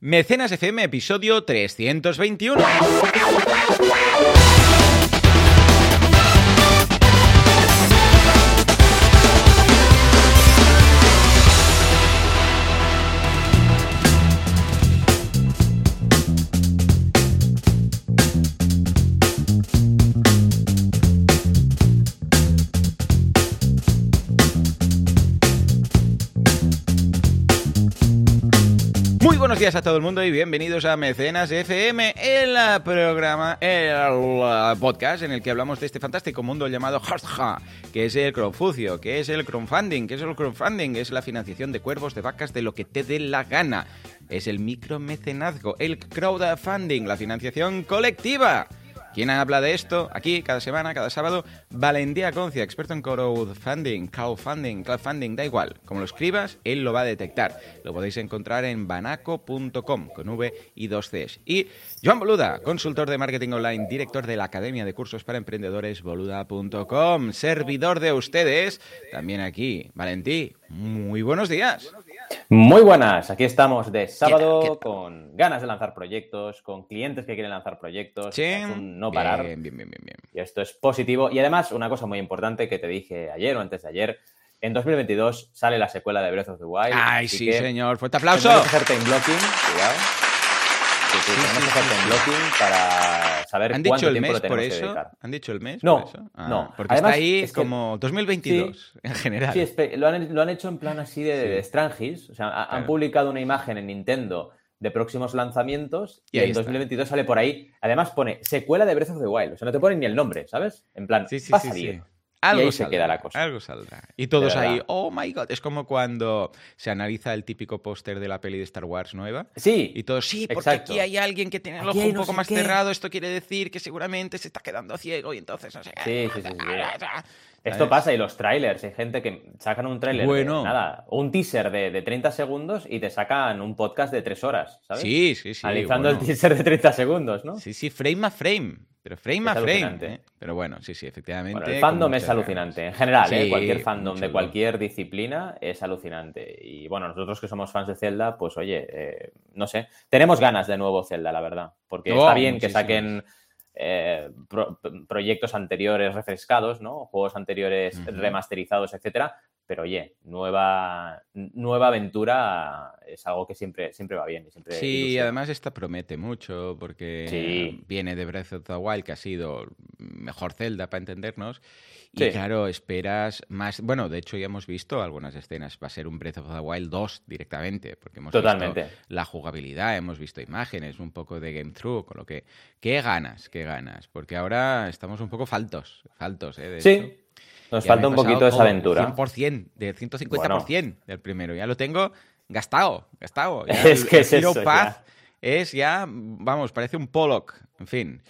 Mecenas FM, episodio 321. Buenos días a todo el mundo y bienvenidos a Mecenas FM, el eh, programa, el eh, podcast en el que hablamos de este fantástico mundo llamado Hardja, que es el crowdfucio, que es el crowdfunding, que es el crowdfunding, es la financiación de cuervos, de vacas, de lo que te dé la gana. Es el micromecenazgo, el crowdfunding, la financiación colectiva. ¿Quién habla de esto? Aquí, cada semana, cada sábado, Valentía Concia, experto en crowdfunding, crowdfunding, crowdfunding, da igual. Como lo escribas, él lo va a detectar. Lo podéis encontrar en banaco.com, con V y dos Cs. Y Joan Boluda, consultor de marketing online, director de la Academia de Cursos para Emprendedores, boluda.com, servidor de ustedes, también aquí. Valentí, muy buenos días. Muy buenas, aquí estamos de sábado con ganas de lanzar proyectos, con clientes que quieren lanzar proyectos, Sí, un no parar. Bien, bien, bien, bien, bien. Y esto es positivo. Y además, una cosa muy importante que te dije ayer o antes de ayer, en 2022 sale la secuela de Breath of the Wild. Ay, sí, que señor. Fuerte aplauso. Que blocking, cuidado. Sí, sí, Sí, tenemos sí, que hacer sí, sí. blocking para saber ¿Han cuánto dicho el tiempo mes lo por tenemos que eso? dedicar. ¿Han dicho el mes No, por eso? no. Porque Además, está ahí es que- como 2022 en general. Sí, lo han, lo han hecho en plan así de, Sí. de Strangis. O sea, ha- han Claro. publicado una imagen en Nintendo de próximos lanzamientos Y y, en está. 2022 sale por ahí. Además pone secuela de Breath of the Wild. O sea, no te ponen ni el nombre, ¿sabes? En plan, Sí, sí, sí, sí. Algo y ahí se saldrá, queda la cosa. Algo saldrá. Y todos ahí, oh my god. Es como cuando se analiza el típico póster de la peli de Star Wars nueva. Sí, Y todos, sí, porque Exacto. aquí hay alguien que tiene el ojo un no poco más qué. cerrado. Esto quiere decir que seguramente se está quedando ciego y entonces no sé qué. Sí, sí, sí, esto pasa y los trailers. Hay gente que sacan un trailer Bueno. de nada, un teaser de, de 30 segundos y te sacan un podcast de 3 horas, ¿sabes? Sí, sí, sí. Analizando bueno. el teaser de 30 segundos, ¿no? Sí, sí, frame a frame. Pero frame a frame. ¿eh? Pero bueno, sí, sí, efectivamente. Bueno, el fandom es alucinante. ganas. En general, ¿eh? Cualquier fandom de cualquier disciplina es alucinante. Y bueno, nosotros que somos fans de Zelda, pues oye, eh, no sé, tenemos ganas de nuevo Zelda, la verdad. Porque está bien que saquen eh, pro- proyectos anteriores refrescados, ¿no? Juegos anteriores remasterizados, etcétera. Pero oye, nueva, nueva aventura es algo que siempre, siempre va bien. Y siempre Sí, ilusiona. además esta promete mucho porque Sí. viene de Breath of the Wild, que ha sido mejor Zelda para entendernos. Y Sí. claro, esperas más. Bueno, de hecho ya hemos visto algunas escenas. Va a ser un Breath of the Wild 2 directamente, porque hemos Totalmente. visto la jugabilidad, hemos visto imágenes, un poco de game through, con lo que. ¿Qué ganas? ¿Qué ganas? Porque ahora estamos un poco faltos. Faltos, ¿eh? De. Sí, nos Ya falta un poquito esa todo, aventura. 100%, del 150% del primero. Ya lo tengo gastado, gastado. Ya Es el- que el es eso, Path es ya, vamos, parece un Pollock. En fin.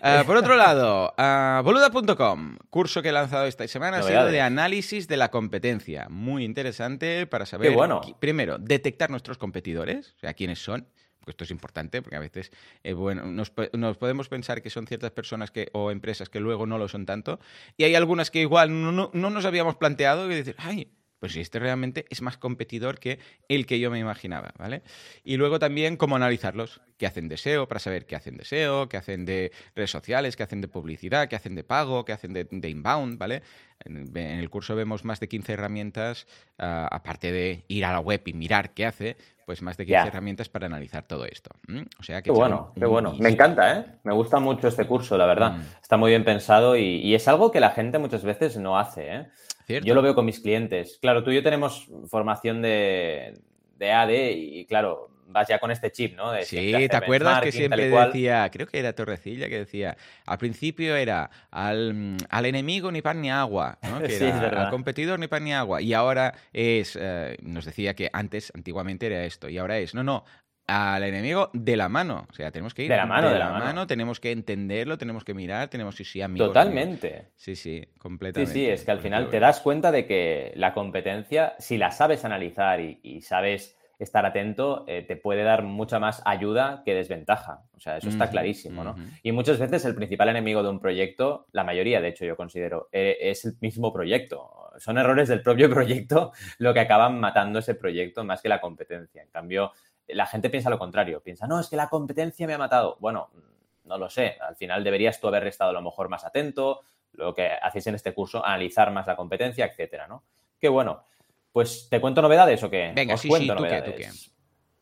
Ah, por otro lado, ah, boluda.com, curso que he lanzado esta semana, ha sido de análisis de la competencia. Muy interesante para saber, bueno. primero, detectar nuestros competidores, o sea, quiénes son. Esto es importante, porque a veces eh, bueno, nos, po- nos podemos pensar que son ciertas personas que, o empresas que luego no lo son tanto. Y hay algunas que igual no, no- no nos habíamos planteado y decir, ay, pues este realmente es más competidor que el que yo me imaginaba, ¿vale? Y luego también cómo analizarlos, qué hacen de SEO, para saber qué hacen de SEO, qué hacen de redes sociales, qué hacen de publicidad, qué hacen de pago, qué hacen de inbound, ¿vale? En, el curso vemos más de 15 herramientas, ah, aparte de ir a la web y mirar qué hace, pues más de 15 Ya. herramientas para analizar todo esto. ¿m? O sea que Qué bueno, qué bueno. Me encanta, ¿eh? Me gusta mucho este curso, la verdad. Mm. Está muy bien pensado y, y es algo que la gente muchas veces no hace, ¿eh? ¿Cierto? Yo lo veo con mis clientes. Claro, tú y yo tenemos formación de, de AD y, claro, vas ya con este chip, ¿no? De Sí, ¿te acuerdas que siempre decía, creo que era Torrecilla, que decía, al principio era al, al enemigo ni pan ni agua, ¿no? Que Sí, era al competidor ni pan ni agua. Y ahora es, eh, nos decía que antes, antiguamente era esto, y ahora es, no, no, al enemigo de la mano. O sea, tenemos que ir De la mano, de la mano. tenemos que entenderlo, tenemos que mirar, tenemos que sí, amigos. Totalmente. amigos. Sí, sí, Sí, completamente. sí, es que al final te das cuenta de que la competencia, si la sabes analizar y, y sabes estar atento, eh, te puede dar mucha más ayuda que desventaja. O sea, eso está clarísimo, ¿no? Y muchas veces el principal enemigo de un proyecto, la mayoría, de hecho, yo considero, eh, es el mismo proyecto. Son errores del propio proyecto lo que acaban matando ese proyecto más que la competencia. En cambio, la gente piensa lo contrario. Piensa, no, es que la competencia me ha matado. Bueno, no lo sé. Al final deberías tú haber estado a lo mejor más atento, lo que hacéis en este curso, analizar más la competencia, etcétera, ¿no? Qué bueno. Pues, ¿te cuento novedades o qué? Venga, sí, sí, ¿tú qué, ¿tú qué?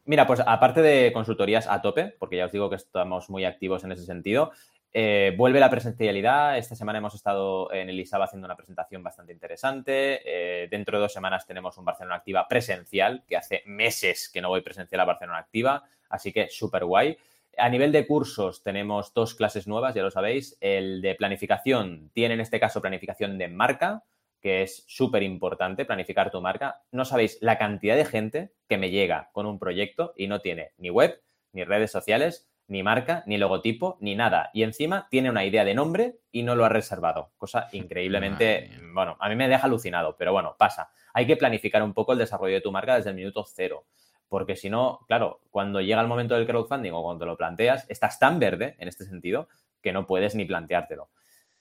Mira, pues aparte de consultorías a tope, porque ya os digo que estamos muy activos en ese sentido, eh, vuelve la presencialidad. Esta semana hemos estado en el ISAB haciendo una presentación bastante interesante. Eh, dentro de dos semanas tenemos un Barcelona Activa presencial, que hace meses que no voy presencial a Barcelona Activa, así que súper guay. A nivel de cursos tenemos dos clases nuevas, ya lo sabéis. El de planificación tiene en este caso planificación de marca, que es súper importante, planificar tu marca. No sabéis la cantidad de gente que me llega con un proyecto y no tiene ni web, ni redes sociales, ni marca, ni logotipo, ni nada. Y encima tiene una idea de nombre y no lo ha reservado. Cosa increíblemente, bueno, a mí me deja alucinado, pero bueno, pasa. Hay que planificar un poco el desarrollo de tu marca desde el minuto cero porque si no, claro, cuando llega el momento del crowdfunding o cuando lo planteas, estás tan verde en este sentido que no puedes ni planteártelo.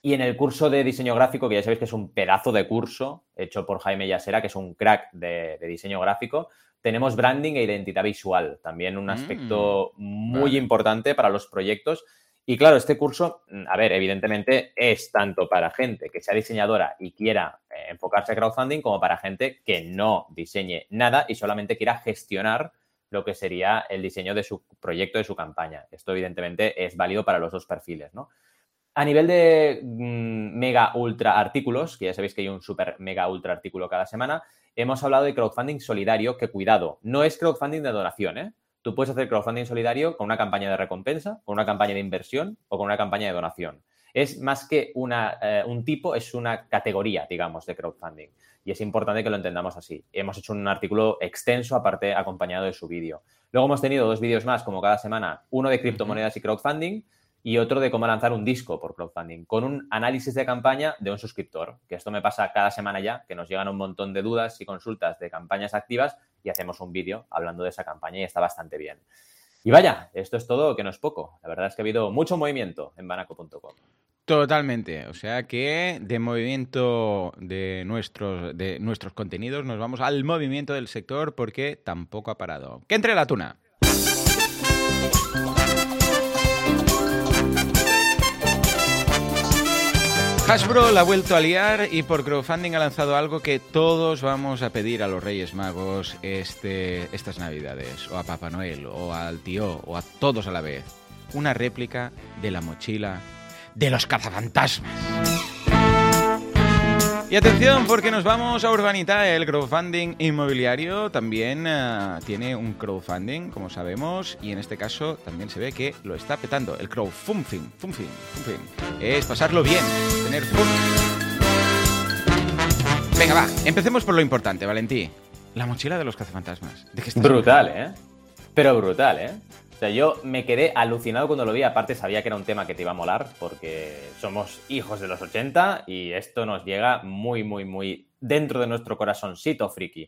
Y en el curso de diseño gráfico, que ya sabéis que es un pedazo de curso hecho por Jaime Yasera, que es un crack de, diseño gráfico, tenemos branding e identidad visual, también un aspecto mm, muy importante para los proyectos y claro, este curso, mm, a ver, evidentemente es tanto para gente que sea diseñadora y quiera eh, enfocarse a crowdfunding como para gente que no diseñe nada y solamente quiera gestionar lo que sería el diseño de su proyecto, de su campaña. Esto evidentemente es válido para los dos perfiles, ¿no? A nivel de mm, mega ultra artículos, que ya sabéis que hay un super mega ultra artículo cada semana, hemos hablado de crowdfunding solidario, que cuidado, no es crowdfunding de donación, ¿eh? Tú puedes hacer crowdfunding solidario con una campaña de recompensa, con una campaña de inversión o con una campaña de donación. Es más que una, eh, un tipo, es una categoría, digamos, de crowdfunding. Y es importante que lo entendamos así. Hemos hecho un artículo extenso, aparte acompañado de su vídeo. Luego hemos tenido dos vídeos más, como cada semana, uno de criptomonedas y crowdfunding y otro de cómo lanzar un disco por crowdfunding, con un análisis de campaña de un suscriptor, que esto me pasa cada semana ya, que nos llegan un montón de dudas y consultas de campañas activas y hacemos un vídeo hablando de esa campaña y está bastante bien. Y vaya, esto es todo, que no es poco. La verdad es que ha habido mucho movimiento en banaco.com. Totalmente. O sea que de movimiento de nuestros, de nuestros contenidos nos vamos al movimiento del sector porque tampoco ha parado. ¡Que entre la tuna! Hasbro la ha vuelto a liar y por crowdfunding ha lanzado algo que todos vamos a pedir a los Reyes Magos este, estas Navidades, o a Papá Noel, o al tío, o a todos a la vez. Una réplica de la mochila de los cazafantasmas. Y atención, porque nos vamos a Urbanita, el crowdfunding inmobiliario también eh, tiene un crowdfunding, como sabemos, y en este caso también se ve que lo está petando. El crowdfunding, funfing, es pasarlo bien, tener fun. Venga, va, empecemos por lo importante, Valentí. La mochila de los cazafantasmas. ¿De brutal, ¿eh? Pero brutal, ¿eh? Sea, yo me quedé alucinado cuando lo vi. Aparte, sabía que era un tema que te iba a molar, porque somos hijos de los 80 y esto nos llega muy, muy, muy dentro de nuestro corazoncito friki.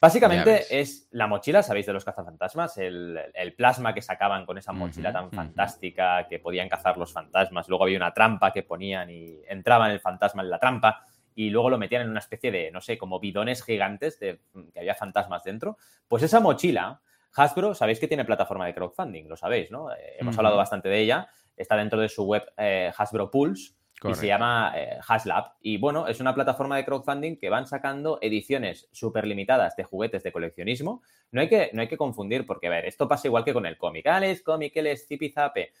Básicamente es la mochila, ¿sabéis? De los cazafantasmas, el, el plasma que sacaban con esa mochila tan fantástica que podían cazar los fantasmas. Luego había una trampa que ponían y entraban el fantasma en la trampa y luego lo metían en una especie de, no sé, como bidones gigantes de que había fantasmas dentro. Pues esa mochila Hasbro, sabéis que tiene plataforma de crowdfunding, lo sabéis, ¿no? Eh, hemos hablado bastante de ella. Está dentro de su web eh, Hasbro Pulse y se llama eh, Haslab. Y bueno, es una plataforma de crowdfunding que van sacando ediciones súper limitadas de juguetes de coleccionismo. No hay, que, no hay que confundir, porque a ver, esto pasa igual que con el cómic. Ah, es cómic, él es zipizape.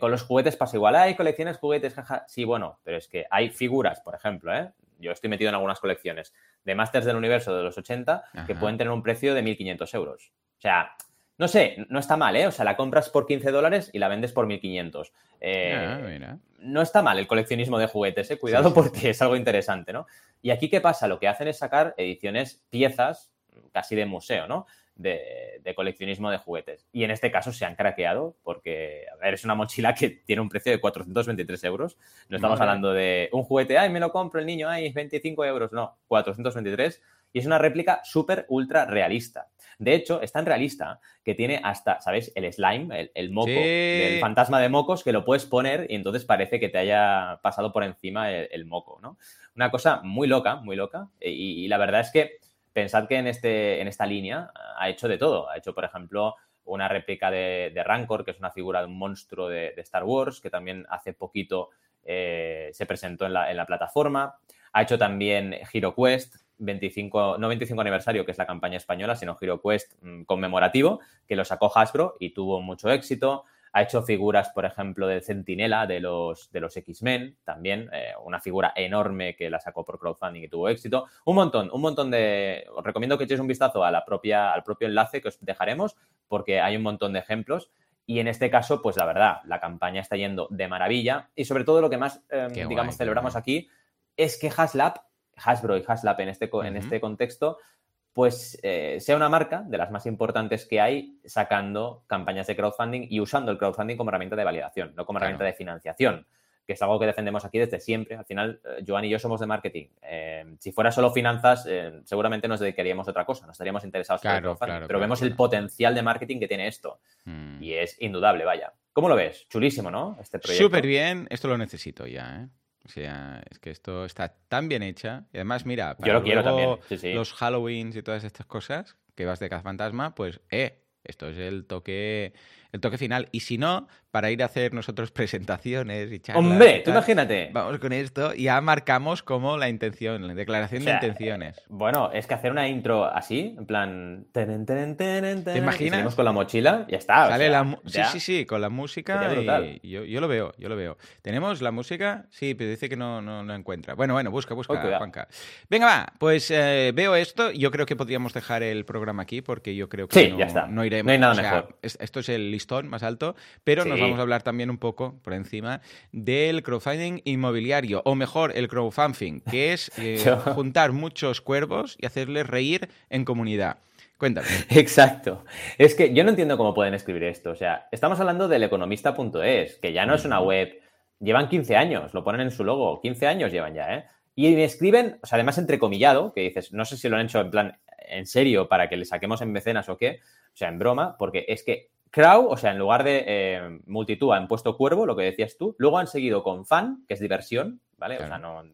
con los juguetes pasa igual. Hay colecciones juguetes, jaja. Sí, bueno, pero es que hay figuras, por ejemplo, ¿eh? Yo estoy metido en algunas colecciones de Masters del Universo de los 80 que pueden tener un precio de 1.500 euros. O sea, no sé, no está mal, ¿eh? O sea, la compras por 15 dólares y la vendes por 1500. Eh, ah, no está mal el coleccionismo de juguetes, ¿eh? Cuidado porque es algo interesante, ¿no? Y aquí, ¿qué pasa? Lo que hacen es sacar ediciones, piezas, casi de museo, ¿no? De, coleccionismo de juguetes. Y en este caso se han craqueado porque, a ver, es una mochila que tiene un precio de 423 euros. No estamos hablando de un juguete, ay, me lo compro el niño, ay, 25 euros. No, 423. Y es una réplica súper ultra realista. De hecho, es tan realista que tiene hasta, ¿sabes? El slime, el, moco, el fantasma de mocos, que lo puedes poner y entonces parece que te haya pasado por encima el, moco, ¿no? Una cosa muy loca, muy loca. Y, la verdad es que pensad que en, este, en esta línea ha hecho de todo. Ha hecho, por ejemplo, una réplica de, Rancor, que es una figura de un monstruo de, Star Wars, que también hace poquito eh, se presentó en la, plataforma. Ha hecho también HeroQuest, 25, no 25 aniversario, que es la campaña española, sino HeroQuest mm, conmemorativo, que lo sacó Hasbro y tuvo mucho éxito. Ha hecho figuras, por ejemplo, de Centinela de los, de los X-Men, también, eh, una figura enorme que la sacó por crowdfunding y tuvo éxito. Un montón, un montón de... Os recomiendo que echéis un vistazo a la propia, al propio enlace que os dejaremos, porque hay un montón de ejemplos. Y en este caso, pues la verdad, la campaña está yendo de maravilla. Y sobre todo lo que más, em, digamos, celebramos aquí es que Haslab, Hasbro y Haslab en este, en este contexto, pues eh, sea una marca de las más importantes que hay sacando campañas de crowdfunding y usando el crowdfunding como herramienta de validación, no como herramienta de financiación, que es algo que defendemos aquí desde siempre. Al final, eh, Joan y yo somos de marketing. Eh, si fuera solo finanzas, seguramente nos dedicaríamos a otra cosa, nos estaríamos interesados en el crowdfunding, pero vemos el potencial de marketing que tiene esto mm. y es indudable, vaya. ¿Cómo lo ves? Chulísimo, ¿no? Este proyecto. Súper bien, esto lo necesito ya, ¿eh? O sea, es que esto está tan bien hecha. Y además, mira, para Yo lo quiero también. los Halloweens y todas estas cosas, que vas de fantasma, pues, eh, esto es el toque el toque final. Y si no, para ir a hacer nosotros presentaciones y charlas. ¡Hombre! Tú imagínate. Vamos con esto y ya marcamos como la intención, la declaración de intenciones. Bueno, es que hacer una intro así, en plan. ¿Te imaginas? con la mochila, ya está. Sale la sí, sí, sí, con la música. Y yo, yo, lo veo, yo lo veo. ¿Tenemos la música? Sí, pero dice que no, no, encuentra. Bueno, bueno, busca, busca, Juanca. Venga, va, pues eh, veo esto. Yo creo que podríamos dejar el programa aquí porque yo creo que no, ya está. no iremos. No hay nada mejor. Esto es el listón más alto, pero nos vamos a hablar también un poco por encima del crowdfunding inmobiliario, o mejor, el crowdfunding, que es eh, juntar muchos cuervos y hacerles reír en comunidad. Cuéntame. Exacto. Es que yo no entiendo cómo pueden escribir esto. O sea, estamos hablando del economista.es, que ya no es una web. Llevan 15 años, lo ponen en su logo. 15 años llevan ya, ¿eh? Y me escriben, o sea, además entrecomillado, que dices, no sé si lo han hecho en plan en serio para que le saquemos en mecenas o qué, o sea, en broma, porque es que crowd, o sea, en lugar de eh, multitud han puesto cuervo, lo que decías tú, luego han seguido con fan, que es diversión, ¿vale? O sea, no...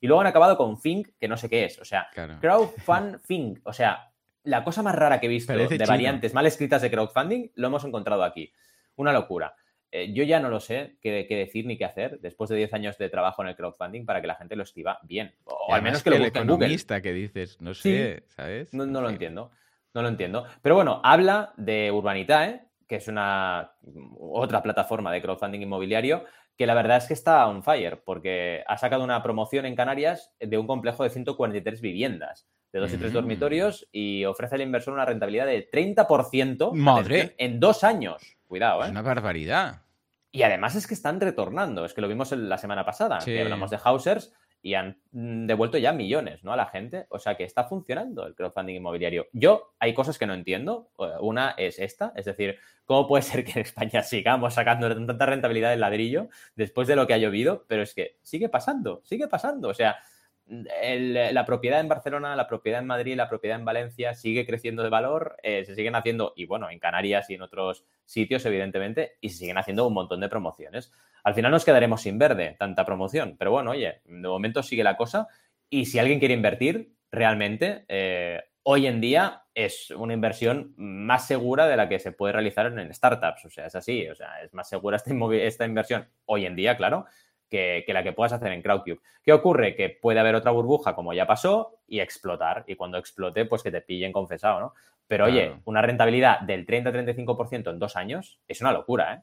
Y luego han acabado con think, que no sé qué es, o sea, crowd, fan, think, o sea, la cosa más rara que he visto de variantes mal escritas de crowdfunding lo hemos encontrado aquí. Una locura. Eh, yo ya no lo sé qué, decir ni qué hacer después de 10 años de trabajo en el crowdfunding para que la gente lo escriba bien. O al menos que, lo busque en Google. que dices, no sé, ¿sabes? No, lo entiendo. No lo entiendo. Pero bueno, habla de Urbanitae, que es una otra plataforma de crowdfunding inmobiliario, que la verdad es que está on fire, porque ha sacado una promoción en Canarias de un complejo de 143 viviendas, de dos y tres mm. dormitorios, y ofrece al inversor una rentabilidad de 30% ¡Madre! en dos años. Cuidado, ¿eh? Es una barbaridad. Y además es que están retornando, es que lo vimos la semana pasada, que hablamos de Hausers, y han mm, devuelto ya millones ¿no? a la gente. O sea que está funcionando el crowdfunding inmobiliario. Yo hay cosas que no entiendo. Una es esta, es decir, ¿cómo puede ser que en España sigamos sacando tanta rentabilidad del ladrillo después de lo que ha llovido? Pero es que sigue pasando, sigue pasando. O sea, la propiedad en Barcelona, la propiedad en Madrid, la propiedad en Valencia sigue creciendo de valor, eh, se siguen haciendo, y bueno, en Canarias y en otros sitios, evidentemente, y se siguen haciendo un montón de promociones. Al final nos quedaremos sin verde tanta promoción, pero bueno, oye, de momento sigue la cosa, y si alguien quiere invertir, realmente, eh, hoy en día es una inversión más segura de la que se puede realizar en startups, o sea, es así, o sea, es más segura esta, esta inversión hoy en día, claro, que, la que puedas hacer en Crowdcube. ¿Qué ocurre? Que puede haber otra burbuja como ya pasó y explotar. Y cuando explote, pues que te pillen confesado, ¿no? Pero oye, una rentabilidad del 30-35% en dos años es una locura, ¿eh?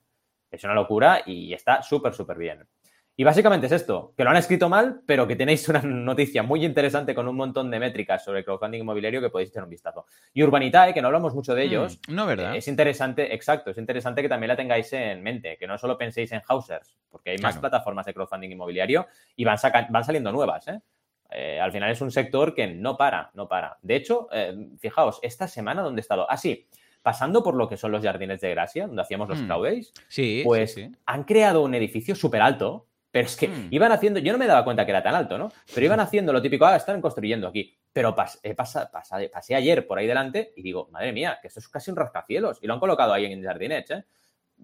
Es una locura y está súper, súper bien. Y básicamente es esto, que lo han escrito mal, pero que tenéis una noticia muy interesante con un montón de métricas sobre crowdfunding inmobiliario que podéis echar un vistazo. Y Urbanitae, que no hablamos mucho de ellos. Mm, no, ¿verdad? es interesante, exacto, es interesante que también la tengáis en mente, que no solo penséis en Hausers, porque hay más plataformas de crowdfunding inmobiliario y van, van saliendo nuevas, ¿eh? ¿eh? al final es un sector que no para, no para. De hecho, eh, fijaos, esta semana, ¿dónde he estado? Ah, sí, pasando por lo que son los jardines de Gracia, donde hacíamos los mm. sí, pues sí, han creado un edificio súper alto, pero es que hmm. iban haciendo, yo no me daba cuenta que era tan alto, ¿no? Pero iban haciendo lo típico, ah, están construyendo aquí. Pero pasé ayer por ahí delante y digo, madre mía, que esto es casi un rascacielos. Y lo han colocado ahí en Jardinets, ¿eh?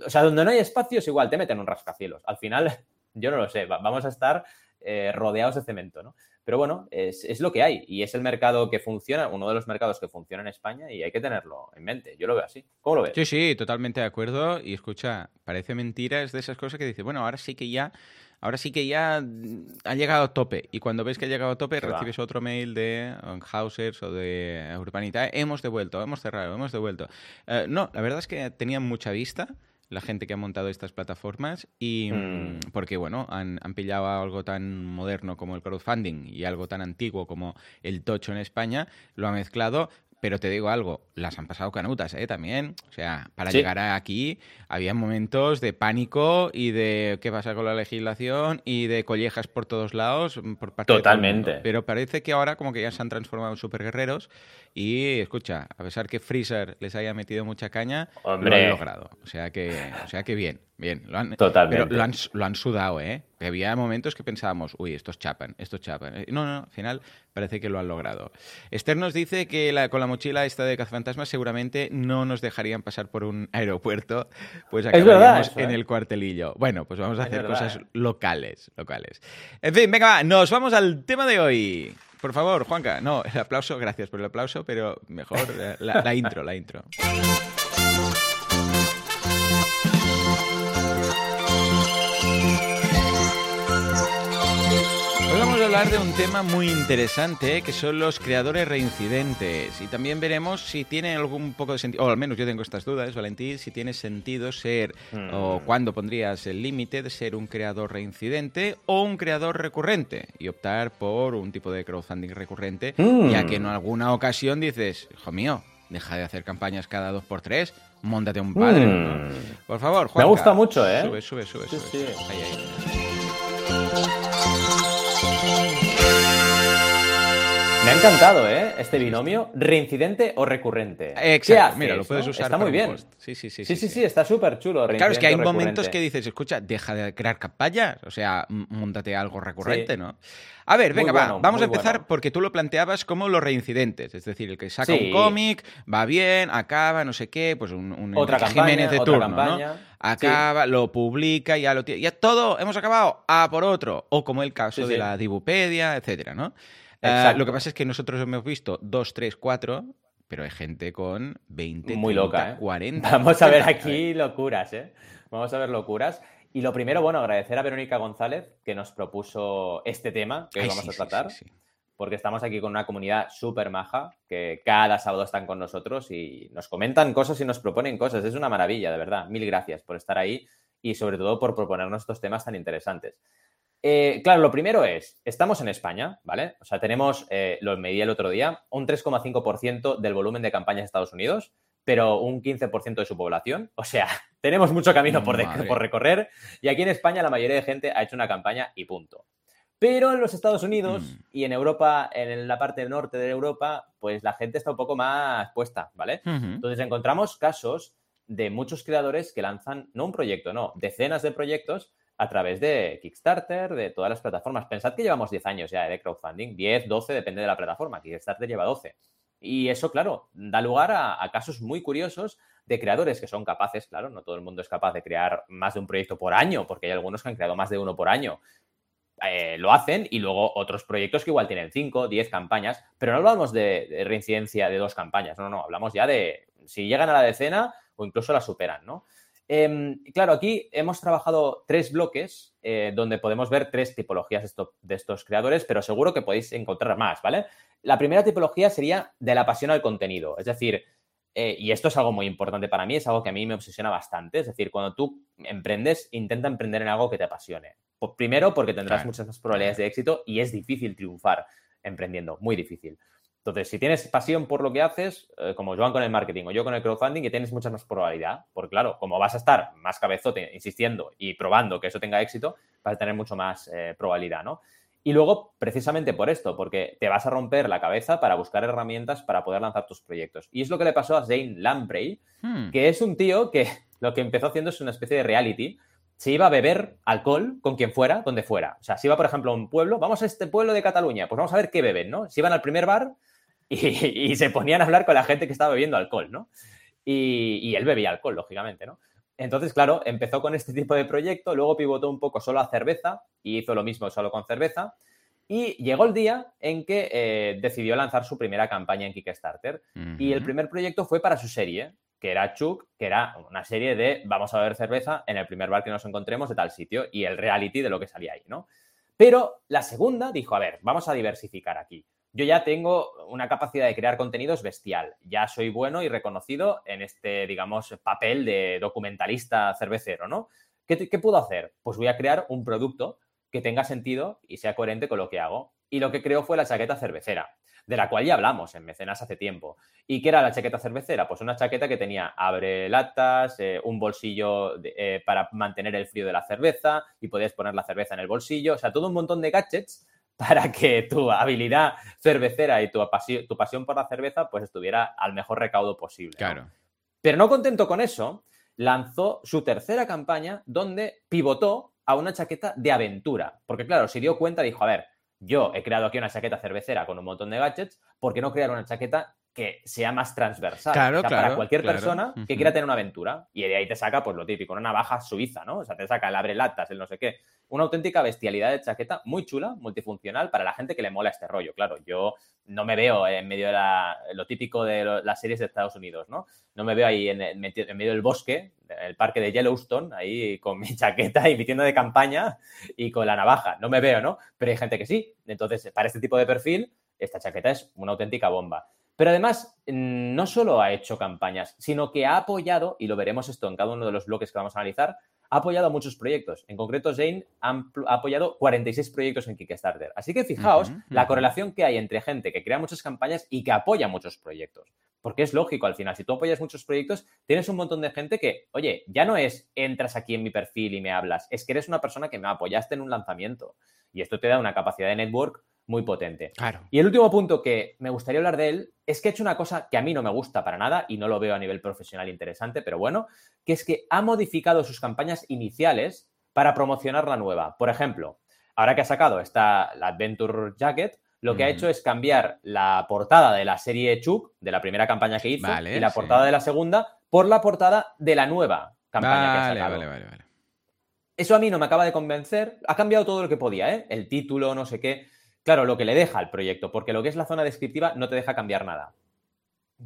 O sea, donde no hay espacios, igual te meten un rascacielos. Al final, yo no lo sé, vamos a estar eh, rodeados de cemento, ¿no? Pero bueno, es, lo que hay y es el mercado que funciona, uno de los mercados que funciona en España y hay que tenerlo en mente. Yo lo veo así. ¿Cómo lo ves? Sí, sí, totalmente de acuerdo. Y escucha, parece mentira, es de esas cosas que dice, bueno, ahora sí que ya ahora sí que ya ha llegado a tope. Y cuando ves que ha llegado a tope, recibes otro mail de Hausers o de Urbanita. Hemos devuelto, hemos cerrado, hemos devuelto. Eh, no, la verdad es que tenían mucha vista la gente que ha montado estas plataformas y mm. porque bueno han, han, pillado algo tan moderno como el crowdfunding y algo tan antiguo como el tocho en España lo ha mezclado pero te digo algo, las han pasado canutas, ¿eh? También. O sea, para llegar aquí había momentos de pánico y de qué pasa con la legislación y de collejas por todos lados. Mm, por parte Totalmente. Pero parece que ahora como que ya se han transformado en superguerreros y, escucha, a pesar que Freezer les haya metido mucha caña, lo han logrado. O sea que, o sea que bien. Bien, lo han, Totalmente. Pero lo han, sudado, ¿eh? Había momentos que pensábamos, uy, estos chapan, estos chapan. Eh, no, no, al final parece que lo han logrado. Esther nos dice que con la mochila esta de cazafantasmas seguramente no nos dejarían pasar por un aeropuerto, pues acabaríamos en ¿eh? el cuartelillo. Bueno, pues vamos a hacer cosas locales, locales. En fin, venga, va, nos vamos al tema de hoy. Por favor, Juanca, no, el aplauso, gracias por el aplauso, pero mejor la intro, la intro. Hablar de un tema muy interesante que son los creadores reincidentes y también veremos si tiene algún poco de sentido, o al menos yo tengo estas dudas, Valentín, si tiene sentido ser o mm. cuándo pondrías el límite de ser un creador reincidente o un creador recurrente y optar por un tipo de crowdfunding recurrente, mm. ya que en alguna ocasión dices, hijo mío, deja de hacer campañas cada dos por tres, montate un padre. Mm. Por favor. Me gusta mucho, ¿eh? Sube, sube, sube. sube. Ahí, ahí. Me ha encantado, ¿eh? Este binomio, reincidente o recurrente. Exacto. Mira, lo puedes usar. Está muy bien. Sí, sí, sí. Sí, sí, sí, está súper chulo. Claro, es que hay momentos que dices, escucha, deja de crear campañas. O sea, montate algo recurrente, ¿no? A ver, venga, va, vamos a empezar porque tú lo planteabas como los reincidentes. Es decir, el que saca un cómic, va bien, acaba, no sé qué, pues un, un otra Jiménez de turno, ¿no? Acaba, lo publica, ya lo tiene. Ya todo, hemos acabado, a por otro. O como el caso de la Dibupedia, etcétera, ¿no? Ah, lo que pasa es que nosotros hemos visto 2, 3, 4, pero hay gente con 20, Muy 30, loca, 40. ¿eh? Vamos a ver aquí locuras, ¿eh? Vamos a ver locuras. Y lo primero, bueno, agradecer a Verónica González que nos propuso este tema que hoy vamos a tratar. porque estamos aquí con una comunidad súper maja que cada sábado están con nosotros y nos comentan cosas y nos proponen cosas. Es una maravilla, de verdad. Mil gracias por estar ahí y sobre todo por proponernos estos temas tan interesantes. Eh, claro, lo primero es, estamos en España, ¿vale? O sea, tenemos, eh, lo medí el otro día, un 3,5% del volumen de campañas de Estados Unidos, pero un 15% de su población. O sea, tenemos mucho camino por, por, recorrer y aquí en España la mayoría de gente ha hecho una campaña y punto. Pero en los Estados Unidos mm. y en Europa, en la parte norte de Europa, pues la gente está un poco más puesta, ¿vale? Entonces encontramos casos de muchos creadores que lanzan, no un proyecto, no, decenas de proyectos a través de Kickstarter, de todas las plataformas. Pensad que llevamos 10 años ya de crowdfunding, 10, 12, depende de la plataforma. Kickstarter lleva 12. Y eso, claro, da lugar a, casos muy curiosos de creadores que son capaces, claro, no todo el mundo es capaz de crear más de un proyecto por año, porque hay algunos que han creado más de uno por año. Eh, lo hacen y luego otros proyectos que igual tienen 5, 10 campañas, pero no hablamos de, de reincidencia de dos campañas, no, no, hablamos ya de si llegan a la decena o incluso la superan, ¿no? Em, claro, aquí hemos trabajado tres bloques eh, donde podemos ver tres tipologías de estos creadores, pero seguro que podéis encontrar más, ¿vale? La primera tipología sería de la pasión al contenido, es decir, eh, y esto es algo muy importante para mí, es algo que a mí me obsesiona bastante, es decir, cuando tú emprendes, intenta emprender en algo que te apasione. Primero porque tendrás muchas más probabilidades de éxito y es difícil triunfar emprendiendo, muy difícil. Entonces, si tienes pasión por lo que haces, eh, como Joan con el marketing o yo con el crowdfunding, que tienes mucha más probabilidad, porque claro, como vas a estar más cabezote insistiendo y probando que eso tenga éxito, vas a tener mucho más eh, probabilidad, ¿no? Y luego, precisamente por esto, porque te vas a romper la cabeza para buscar herramientas para poder lanzar tus proyectos. Y es lo que le pasó a Zane Lamprey, hmm. que es un tío que lo que empezó haciendo es una especie de reality. Se iba a beber alcohol con quien fuera, donde fuera. O sea, si iba, por ejemplo, a un pueblo, vamos a este pueblo de Cataluña, pues vamos a ver qué beben, ¿no? Si iban al primer bar, y, se ponían a hablar con la gente que estaba bebiendo alcohol, ¿no? Y, él bebía alcohol, lógicamente, ¿no? Entonces, claro, empezó con este tipo de proyecto, luego pivotó un poco solo a cerveza y hizo lo mismo solo con cerveza. Y llegó el día en que eh, decidió lanzar su primera campaña en Kickstarter. Y el primer proyecto fue para su serie, que era Chuk, que era una serie de vamos a beber cerveza en el primer bar que nos encontremos de tal sitio y el reality de lo que salía ahí, ¿no? Pero la segunda dijo, a ver, vamos a diversificar aquí. Yo ya tengo una capacidad de crear contenidos bestial. Ya soy bueno y reconocido en este, digamos, papel de documentalista cervecero, ¿no? ¿Qué, ¿Qué puedo hacer? Pues voy a crear un producto que tenga sentido y sea coherente con lo que hago. Y lo que creo fue la chaqueta cervecera, de la cual ya hablamos en Mecenas hace tiempo. ¿Y qué era la chaqueta cervecera? Pues una chaqueta que tenía abre latas, eh, un bolsillo eh, para mantener el frío de la cerveza y podías poner la cerveza en el bolsillo. O sea, todo un montón de gadgets para que tu habilidad cervecera y tu, pasión, tu pasión por la cerveza pues estuviera al mejor recaudo posible. Claro. Pero no contento con eso, lanzó su tercera campaña donde pivotó a una chaqueta de aventura. Porque claro, se dio cuenta, dijo, a ver, yo he creado aquí una chaqueta cervecera con un montón de gadgets, ¿por qué no crear una chaqueta que sea más transversal? Claro, para cualquier persona que quiera tener una aventura. Y de ahí te saca, pues lo típico, una navaja suiza, ¿no? O sea, te saca el abre latas, el no sé qué una auténtica bestialidad de chaqueta muy chula, multifuncional, para la gente que le mola este rollo. Claro, yo no me veo en medio de lo típico de las series de Estados Unidos, ¿no? No me veo ahí en, medio del bosque, en el parque de Yellowstone, ahí con mi chaqueta y mi tienda de campaña y con la navaja. No me veo, ¿no? Pero hay gente que sí. Entonces, para este tipo de perfil, esta chaqueta es una auténtica bomba. Pero además, no solo ha hecho campañas, sino que ha apoyado, y lo veremos esto en cada uno de los bloques que vamos a analizar, ha apoyado a muchos proyectos. En concreto, Zane ha, apoyado 46 proyectos en Kickstarter. Así que fijaos la correlación que hay entre gente que crea muchas campañas y que apoya muchos proyectos. Porque es lógico al final, si tú apoyas muchos proyectos, tienes un montón de gente que, oye, ya no es entras aquí en mi perfil y me hablas, es que eres una persona que me apoyaste en un lanzamiento. Y esto te da una capacidad de network muy potente. Claro. Y el último punto que me gustaría hablar de él es que ha hecho una cosa que a mí no me gusta para nada y no lo veo a nivel profesional interesante, pero bueno, que es que ha modificado sus campañas iniciales para promocionar la nueva. Por ejemplo, ahora que ha sacado esta la Adventure Jacket, lo que ha hecho es cambiar la portada de la serie Chuk, de la primera campaña que hizo, y la portada de la segunda, por la portada de la nueva campaña que ha sacado. Vale, vale, vale. Eso a mí no me acaba de convencer. Ha cambiado todo lo que podía, ¿eh? El título, no sé qué. Claro, lo que le deja al proyecto, porque lo que es la zona descriptiva no te deja cambiar nada.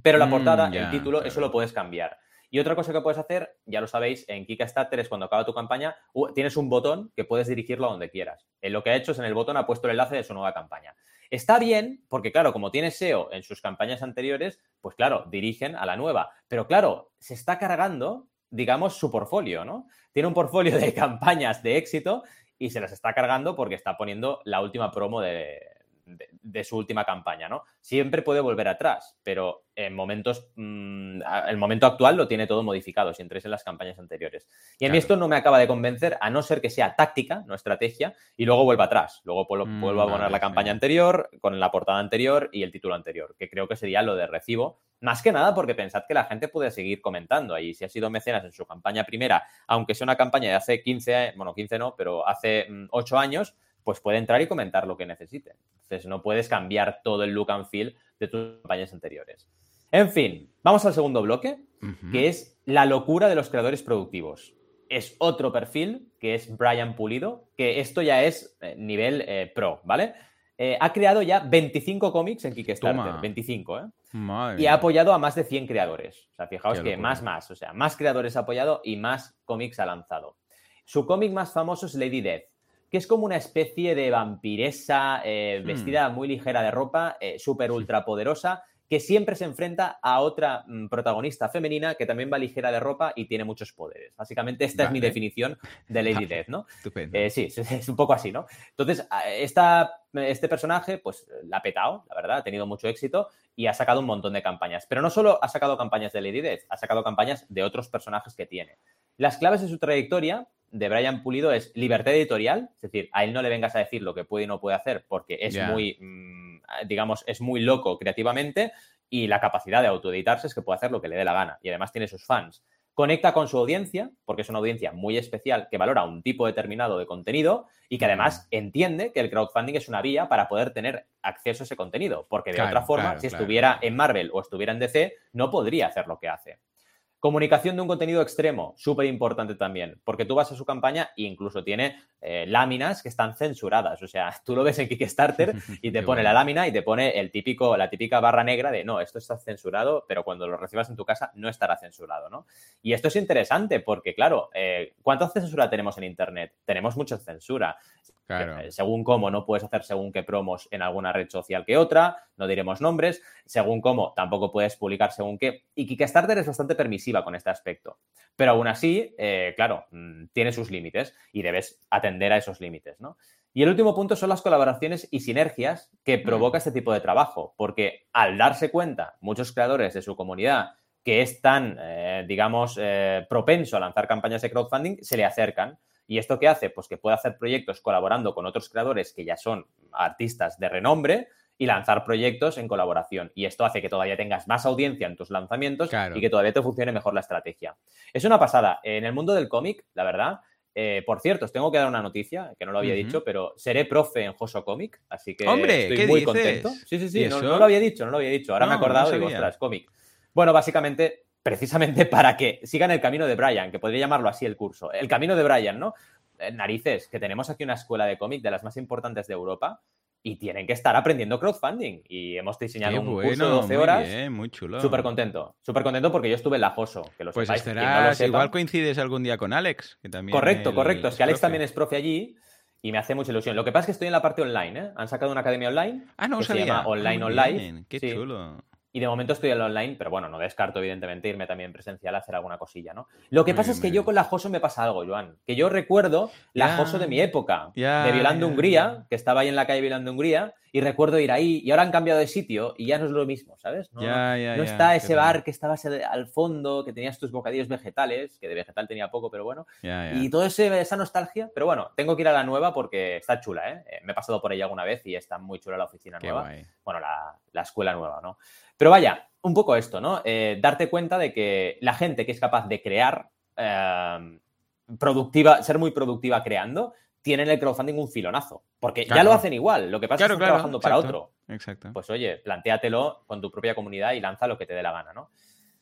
Pero la mm, portada, el título, eso lo puedes cambiar. Y otra cosa que puedes hacer, ya lo sabéis, en Kickstarter es cuando acaba tu campaña, tienes un botón que puedes dirigirlo a donde quieras. En lo que ha hecho es en el botón ha puesto el enlace de su nueva campaña. Está bien, porque claro, como tiene SEO en sus campañas anteriores, pues claro, dirigen a la nueva. Pero claro, se está cargando, digamos, su portfolio, ¿no? Tiene un portfolio de campañas de éxito y se las está cargando porque está poniendo la última promo de, de, su última campaña, ¿no? Siempre puede volver atrás, pero en momentos, mm, el momento actual lo tiene todo modificado, si entréis en las campañas anteriores. Y a mí esto no me acaba de convencer, a no ser que sea táctica, no estrategia, y luego vuelva atrás. Luego mm, vuelvo, a poner la campaña anterior, con la portada anterior y el título anterior, que creo que sería lo de recibo. Más que nada porque pensad que la gente puede seguir comentando ahí. Si ha sido mecenas en su campaña primera, aunque sea una campaña de hace 15, bueno, 15 no, pero hace 8 mm, años, pues puede entrar y comentar lo que necesite. Entonces no puedes cambiar todo el look and feel de tus campañas anteriores. En fin, vamos al segundo bloque, que es la locura de los creadores productivos. Es otro perfil, que es Brian Pulido, que esto ya es eh, nivel eh, pro, ¿vale? Eh, ha creado ya 25 cómics en Kickstarter, 25, ¿eh? y ha apoyado a más de 100 creadores. O sea, fijaos que más, más, o sea, más creadores ha apoyado y más cómics ha lanzado. Su cómic más famoso es Lady Death, que es como una especie de vampiresa eh, hmm. vestida muy ligera de ropa, eh, súper ultra poderosa, que siempre se enfrenta a otra mm, protagonista femenina que también va ligera de ropa y tiene muchos poderes. Básicamente esta es mi definición de Lady Death, ¿no? Estupendo. Eh, sí, es un poco así, ¿no? Entonces, esta, este personaje, pues la ha petado, la verdad, ha tenido mucho éxito y ha sacado un montón de campañas. Pero no solo ha sacado campañas de Lady Death, ha sacado campañas de otros personajes que tiene. Las claves de su trayectoria de Brian Pulido es libertad editorial, es decir, a él no le vengas a decir lo que puede y no puede hacer porque es muy, mm, digamos, es muy loco creativamente y la capacidad de autoeditarse es que puede hacer lo que le dé la gana y además tiene sus fans. Conecta con su audiencia, porque es una audiencia muy especial que valora un tipo determinado de contenido y que además entiende que el crowdfunding es una vía para poder tener acceso a ese contenido, porque de otra forma, si estuviera en Marvel o estuviera en DC, no podría hacer lo que hace. Comunicación de un contenido extremo, súper importante también, porque tú vas a su campaña e incluso tiene eh, láminas que están censuradas. O sea, tú lo ves en Kickstarter y te pone la lámina y te pone el típico, la típica barra negra de no, esto está censurado, pero cuando lo recibas en tu casa no estará censurado, ¿no? Y esto es interesante porque, claro, eh, ¿cuánta censura tenemos en Internet? Tenemos mucha censura. Eh, según cómo no puedes hacer según qué promos en alguna red social que otra, no diremos nombres, según cómo tampoco puedes publicar según qué. Y Kickstarter es bastante con este aspecto. Pero aún así, eh, claro, mm, tiene sus límites y debes atender a esos límites, ¿no? Y el último punto son las colaboraciones y sinergias que mm. provoca este tipo de trabajo, porque al darse cuenta muchos creadores de su comunidad que es tan, eh, digamos, propenso a lanzar campañas de crowdfunding, se le acercan ¿Y esto qué hace? Pues que puede hacer proyectos colaborando con otros creadores que ya son artistas de renombre y lanzar proyectos en colaboración. Y esto hace que todavía tengas más audiencia en tus lanzamientos y que todavía te funcione mejor la estrategia. Es una pasada. En el mundo del cómic, la verdad, eh, por cierto, os tengo que dar una noticia, que no lo había dicho, pero seré profe en Joso Comic, así que estoy muy contento. Sí, sí, sí, no, lo había dicho, no lo había dicho. Ahora me he acordado de vuestras cómic. Bueno, básicamente precisamente para que sigan el camino de Brian, que podría llamarlo así el curso. El camino de Brian, ¿no? Eh, narices, que tenemos aquí una escuela de cómic de las más importantes de Europa y tienen que estar aprendiendo crowdfunding. Y hemos diseñado un curso de 12 horas. Bien, muy chulo. Súper contento. Súper contento porque yo estuve en la Joso. Que pues estarás, igual coincides algún día con Alex, que también. Correcto, correcto. Es que Alex también es profe allí y me hace mucha ilusión. Lo que pasa es que estoy en la parte online, ¿eh? Han sacado una academia online. Ah, no, que se llama Online Online. Qué chulo. Y de momento estoy en lo online, pero bueno, no descarto, evidentemente, irme también presencial a hacer alguna cosilla, ¿no? Lo que pasa es que yo con la Joso me pasa algo, Joan. Que yo recuerdo la Joso de mi época, de Violando Hungría, que estaba ahí en la calle Violando Hungría, y recuerdo ir ahí, y ahora han cambiado de sitio, y ya no es lo mismo, ¿sabes? No, no está ese bar que estabas al fondo, que tenías tus bocadillos vegetales, que de vegetal tenía poco, pero bueno. Y toda esa nostalgia, pero bueno, tengo que ir a la nueva porque está chula, ¿eh? eh me he pasado por ella alguna vez y está muy chula la oficina nueva. Bueno, la, la escuela nueva, ¿no? Pero vaya, un poco esto, ¿no? Eh, darte cuenta de que la gente que es capaz de crear, eh, productiva, ser muy productiva creando, tiene en el crowdfunding un filonazo. Porque ya lo hacen igual. Lo que pasa es que están trabajando para otro. Exacto. Pues oye, plantéatelo con tu propia comunidad y lanza lo que te dé la gana, ¿no?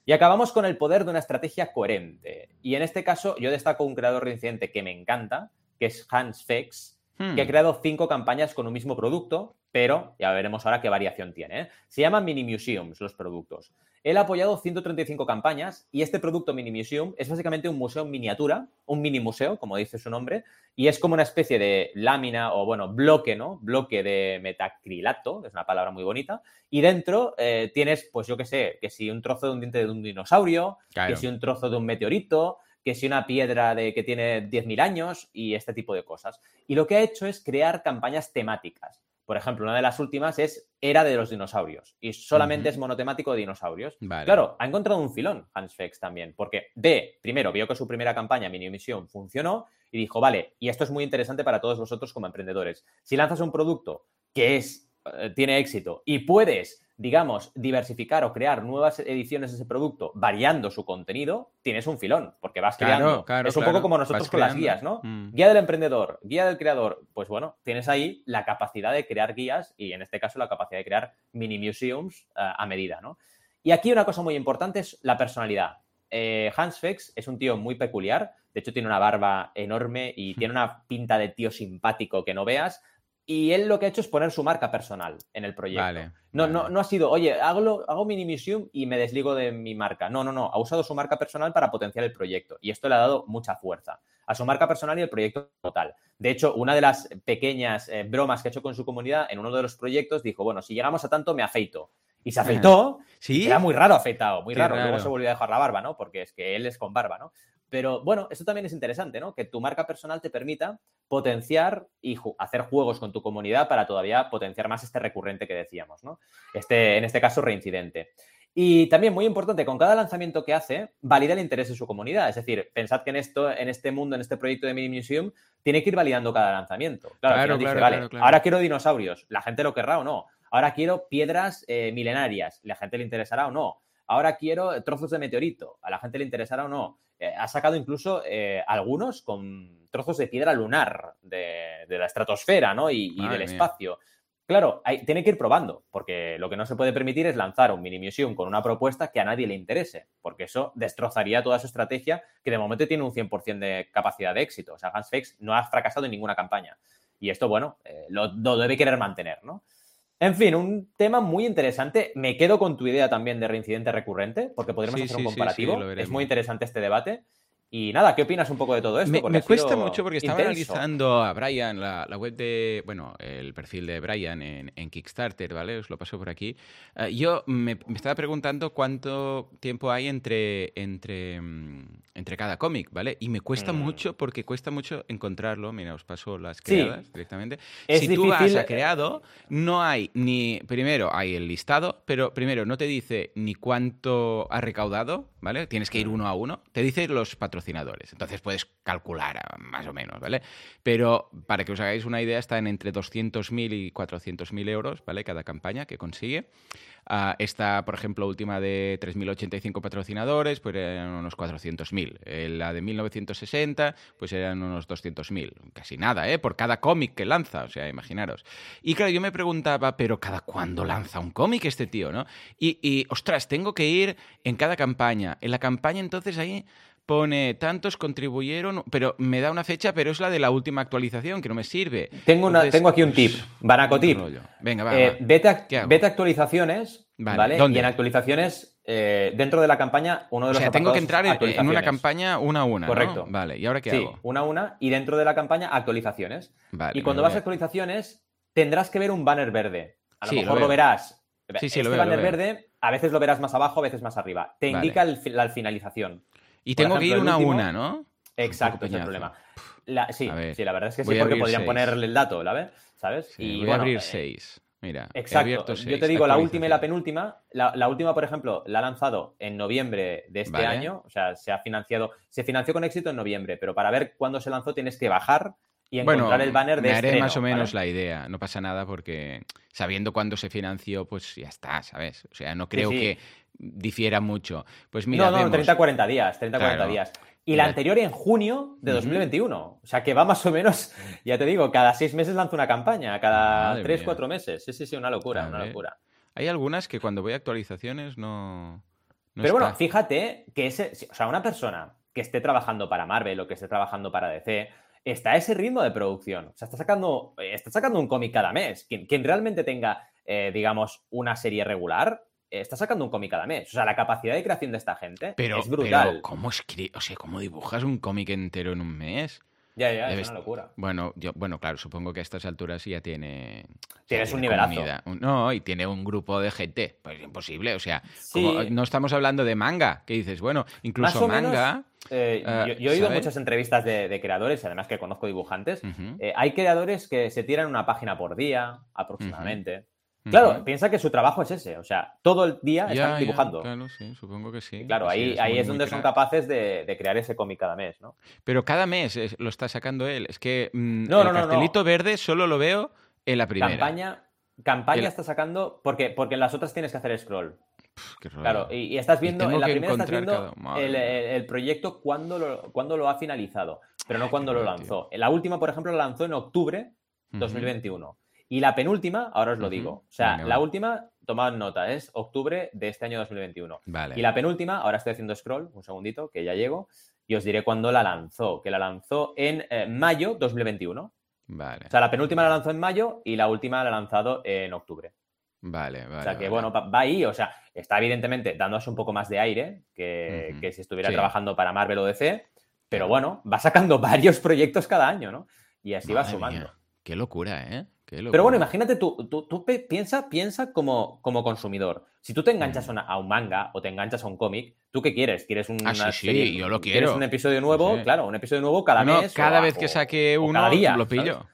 Y acabamos con el poder de una estrategia coherente. Y en este caso, yo destaco un creador reincidente que me encanta, que es Hans Fex, que ha hmm. creado cinco campañas con un mismo producto pero ya veremos ahora qué variación tiene. ¿eh? Se llaman mini museums los productos. Él ha apoyado 135 campañas y este producto mini museum es básicamente un museo en miniatura, un mini museo, como dice su nombre, y es como una especie de lámina o, bueno, bloque, ¿no? Bloque de metacrilato, es una palabra muy bonita, y dentro eh, tienes, pues yo qué sé, que si un trozo de un diente de un dinosaurio, que si un trozo de un meteorito, que si una piedra de que tiene 10.000 años y este tipo de cosas. Y lo que ha hecho es crear campañas temáticas. Por ejemplo, una de las últimas es Era de los dinosaurios y solamente es monotemático de dinosaurios. Claro, ha encontrado un filón Hans Fex también, porque B, primero vio que su primera campaña, Mini Misión, funcionó y dijo, vale, y esto es muy interesante para todos vosotros como emprendedores. Si lanzas un producto que es, eh, tiene éxito y puedes digamos, diversificar o crear nuevas ediciones de ese producto variando su contenido, tienes un filón, porque vas creando. es un poco como nosotros con las guías, ¿no? Mm. Guía del emprendedor, guía del creador. Pues bueno, tienes ahí la capacidad de crear guías y en este caso la capacidad de crear mini museums eh, a medida, ¿no? Y aquí una cosa muy importante es la personalidad. Eh, Hans Fex es un tío muy peculiar, de hecho tiene una barba enorme y tiene una pinta de tío simpático que no veas, y él lo que ha hecho es poner su marca personal en el proyecto. no, no, no ha sido, oye, hago, hago mini museum y me desligo de mi marca. No, no, no. Ha usado su marca personal para potenciar el proyecto. Y esto le ha dado mucha fuerza a su marca personal y el proyecto total. De hecho, una de las pequeñas eh, bromas que ha hecho con su comunidad en uno de los proyectos dijo, bueno, si llegamos a tanto, me afeito. Y se afeitó. ¿Sí? Era muy raro afeitado, muy raro. Luego se volvió a dejar la barba, ¿no? Porque es que él es con barba, ¿no? Pero bueno, eso también es interesante, ¿no? Que tu marca personal te permita potenciar y hacer juegos con tu comunidad para todavía potenciar más este recurrente que decíamos, ¿no? Este, en este caso, reincidente. Y también muy importante, con cada lanzamiento que hace, valida el interés de su comunidad. Es decir, pensad que en esto, en este mundo, en este proyecto de Mini Museum, tiene que ir validando cada lanzamiento. Claro, claro, vale, ahora quiero dinosaurios, la gente lo querrá o no. Ahora quiero piedras eh, milenarias, la gente le interesará o no. Ahora quiero trozos de meteorito, a la gente le interesará o no. Eh, ha sacado incluso eh, algunos con trozos de piedra lunar de, la estratosfera ¿no? y, del espacio. Claro, tiene que ir probando, porque lo que no se puede permitir es lanzar un mini museum con una propuesta que a nadie le interese, porque eso destrozaría toda su estrategia, que de momento tiene un 100% de capacidad de éxito. O sea, Hans Fakes no ha fracasado en ninguna campaña. Y esto, bueno, eh, lo, debe querer mantener, ¿no? En fin, un tema muy interesante. Me quedo con tu idea también de reincidente recurrente, porque podríamos hacer un comparativo. es muy interesante este debate. Y nada, ¿qué opinas un poco de todo esto? Me, cuesta mucho porque estaba analizando a Brian, la, web de, bueno, el perfil de Brian en, Kickstarter, ¿vale? Os lo paso por aquí. Eh, yo me, estaba preguntando cuánto tiempo hay entre, entre, mm, entre cada cómic, ¿vale? Y me cuesta mm. mucho porque cuesta mucho encontrarlo. Mira, os paso las creadas directamente. si tú vas a creado, no hay ni, primero hay el listado, pero primero no te dice ni cuánto ha recaudado, ¿vale? Tienes que ir mm. uno a uno. Te dice los patrocinadores. Entonces puedes calcular ah, más o menos, ¿vale? Pero para que os hagáis una idea, está en entre 200.000 y 400.000 euros, ¿vale? Cada campaña que consigue. Uh, esta, por ejemplo, última de 3.085 patrocinadores, pues eran unos 400.000. Eh, la de 1960, pues eran unos 200.000. Casi nada, ¿eh? Por cada cómic que lanza, o sea, imaginaros. Y claro, yo me preguntaba, pero ¿cada cuándo lanza un cómic este tío, no? Y, y, ostras, tengo que ir en cada campaña. En la campaña, entonces, ahí pone tantos contribuyeron, pero me da una fecha, pero es la de la última actualización que no me sirve. Tengo, una, tengo aquí un tip, Banaco tip. Venga, va, eh, Vete, actualizaciones, ¿vale? Y en actualizaciones, eh, dentro de la campaña, uno de los... O sea, tengo que entrar en una campaña una a una, Correcto. Vale, ¿y ahora qué sí, hago? una a una, y dentro de la campaña, actualizaciones. y cuando vas a actualizaciones, tendrás que ver un banner verde. A lo mejor lo, verás. Sí, sí, este banner verde, a veces lo verás más abajo, a veces más arriba. Te indica la finalización. Y tengo que ir una a una, ¿no? Exacto, es el problema. sí, sí, la verdad es que sí, porque podrían ponerle el dato, ¿la ¿Sabes? y voy a abrir eh, seis. Mira, Exacto. Yo te digo, la última y la penúltima. La, última, por ejemplo, la ha lanzado en noviembre de este año. O sea, se ha financiado, se financió con éxito en noviembre, pero para ver cuándo se lanzó tienes que bajar y encontrar el banner de me haré más o menos la idea. No pasa nada porque sabiendo cuándo se financió, pues ya está, ¿sabes? O sea, no creo que difiera mucho. Pues mira, no, no, 30-40 días, 30-40 días. Y la anterior en junio de 2021. O sea que va más o menos, ya te digo, cada seis meses lanza una campaña, cada tres, cuatro meses. Sí, sí, sí, una locura, una locura. Hay algunas que cuando voy a actualizaciones no. Pero bueno, fíjate que ese, o sea, una persona que esté trabajando para Marvel o que esté trabajando para DC, está a ese ritmo de producción. O sea, está sacando, está sacando un cómic cada mes. Quien, quien realmente tenga, eh, digamos, una serie regular, está sacando un cómic cada mes. O sea, la capacidad de creación de esta gente es brutal. Pero, ¿cómo O sea, ¿cómo dibujas un cómic entero en un mes? Ya, ya, es una locura. Bueno, yo, bueno, claro, supongo que a estas alturas ya tiene. Tienes un nivelazo. no, y tiene un grupo de gente. Pues imposible. O sea, no estamos hablando de manga, que dices, bueno, incluso manga. Eh, eh, yo, he oído muchas entrevistas de, creadores, además que conozco dibujantes. Eh, hay creadores que se tiran una página por día, aproximadamente. Claro, piensa que su trabajo es ese, o sea, todo el día están dibujando. claro, sí, supongo que sí. claro, ahí, es, ahí es donde son capaces de, crear ese cómic cada mes, ¿no? Pero cada mes lo está sacando él. Es que mm, el cartelito verde solo lo veo en la primera. Campaña, campaña está sacando, porque, porque en las otras tienes que hacer scroll. claro, y, estás viendo, en la primera estás viendo el, proyecto cuando lo, cuando lo ha finalizado, pero no cuando lo lanzó. La última, por ejemplo, lo lanzó en octubre 2021. Y la penúltima, ahora os lo digo. O sea, la última, tomad nota, es octubre de este año 2021. Vale. Y la penúltima, ahora estoy haciendo scroll, un segundito, que ya llego, y os diré cuándo la lanzó, que la lanzó en eh, mayo 2021. Vale. O sea, la penúltima la lanzó en mayo y la última la ha lanzado en octubre. Vale, vale. O sea, que bueno, va, ahí, o sea, está evidentemente dándose un poco más de aire que, si estuviera trabajando para Marvel o DC, pero bueno, va sacando varios proyectos cada año, ¿no? Y así va sumando. Qué locura, ¿eh? Pero bueno, imagínate tú, tú, piensa, piensa como, como consumidor. Si tú te enganchas a un manga o te enganchas a un cómic, ¿tú qué quieres? ¿Quieres un, ah, sí, yo lo quiero. ¿Quieres un episodio nuevo? Claro, un episodio nuevo cada mes. Cada vez que saque uno, lo pillo.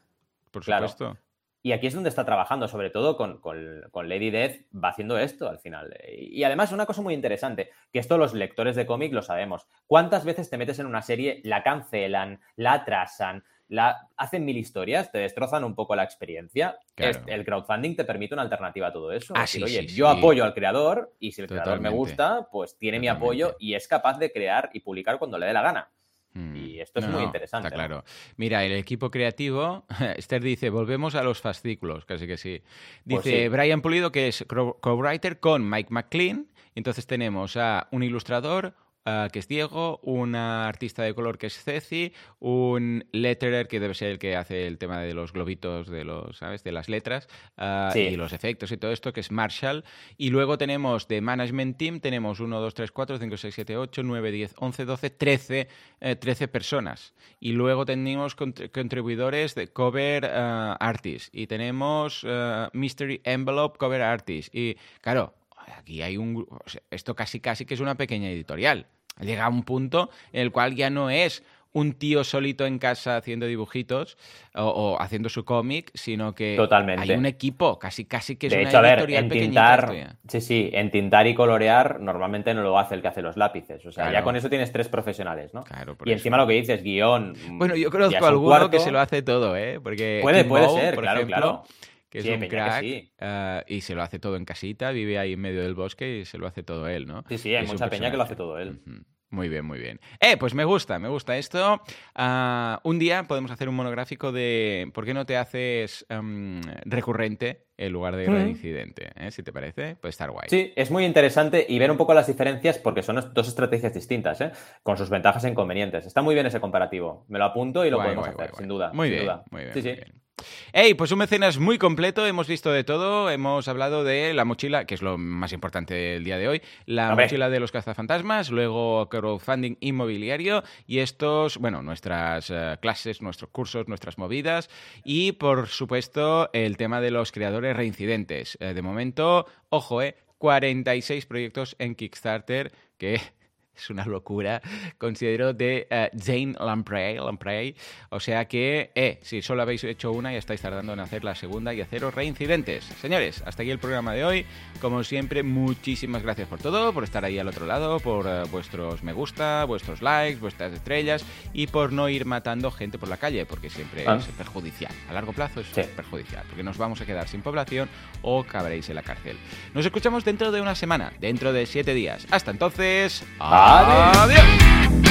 Por supuesto. Y aquí es donde está trabajando, sobre todo con, Lady Death, va haciendo esto al final. Y además, una cosa muy interesante, que esto los lectores de cómic lo sabemos. ¿Cuántas veces te metes en una serie, la cancelan, la atrasan, la, hacen mil historias, te destrozan un poco la experiencia. el crowdfunding te permite una alternativa a todo eso. Ah, oye, yo apoyo al creador y si el creador me gusta, pues tiene mi apoyo y es capaz de crear y publicar cuando le dé la gana. Mm. Y esto es muy interesante. Está claro. Mira, el equipo creativo, Esther dice, volvemos a los fascículos, casi que sí. Pues dice Brian Pulido, que es co-writer con Mike McLean. Entonces tenemos a un ilustrador, Ah, que es Diego, una artista de color que es Ceci, un letterer que debe ser el que hace el tema de los globitos de los, ¿sabes? de las letras ah, y los efectos y todo esto, que es Marshall. Y luego tenemos de Management Team, tenemos 1, 2, 3, 4, 5, 6, 7, 8, 9, 10, 11, 12, 13, 13 personas. Y luego tenemos contribuidores de cover uh, artist y tenemos Mystery Envelope cover artist. Y claro, aquí hay un... esto casi casi que es una pequeña editorial. Llega a un punto en el cual ya no es un tío solito en casa haciendo dibujitos o, haciendo su cómic, sino que hay un equipo, casi casi que es de una hecho, a ver, en tintar, sí, sí, en tintar y colorear normalmente no lo hace el que hace los lápices, o sea, ya con eso tienes tres profesionales, ¿no? Claro, y encima lo que dices, guion. Bueno, yo conozco a alguno que se lo hace todo, ¿eh? Porque puede, puede ser, claro, claro que es un crack eh, y se lo hace todo en casita, vive ahí en medio del bosque y se lo hace todo él, ¿no? Sí, sí, hay mucha peña que lo hace todo él. Muy bien, muy bien. Eh, pues me gusta, me gusta esto. Ah, un día podemos hacer un monográfico de por qué no te haces em, recurrente en lugar de reincidente, ¿eh? si te parece, puede estar guay. Sí, es muy interesante y ver un poco las diferencias porque son dos estrategias distintas, ¿eh? con sus ventajas e inconvenientes. Está muy bien ese comparativo. Me lo apunto y lo podemos hacer, sin duda. Muy bien, muy bien. Sí, sí. Hey, pues un mecenas muy completo, hemos visto de todo, hemos hablado de la mochila, que es lo más importante del día de hoy, la mochila de los cazafantasmas, luego crowdfunding inmobiliario y estos, bueno, nuestras eh, clases, nuestros cursos, nuestras movidas y por supuesto el tema de los creadores reincidentes. Eh, de momento, ojo, eh, 46 proyectos en Kickstarter que es una locura, considero de uh, Jane Lamprey, Lamprey. O sea que, eh, si solo habéis hecho una y estáis tardando en hacer la segunda y haceros reincidentes. Señores, hasta aquí el programa de hoy. Como siempre, muchísimas gracias por todo, por estar ahí al otro lado, por uh, vuestros me gusta, vuestros likes, vuestras estrellas y por no ir matando gente por la calle, porque siempre ah. es perjudicial. A largo plazo es perjudicial, porque nos vamos a quedar sin población o cabréis en la cárcel. Nos escuchamos dentro de una semana, dentro de siete días. Hasta entonces. Adiós.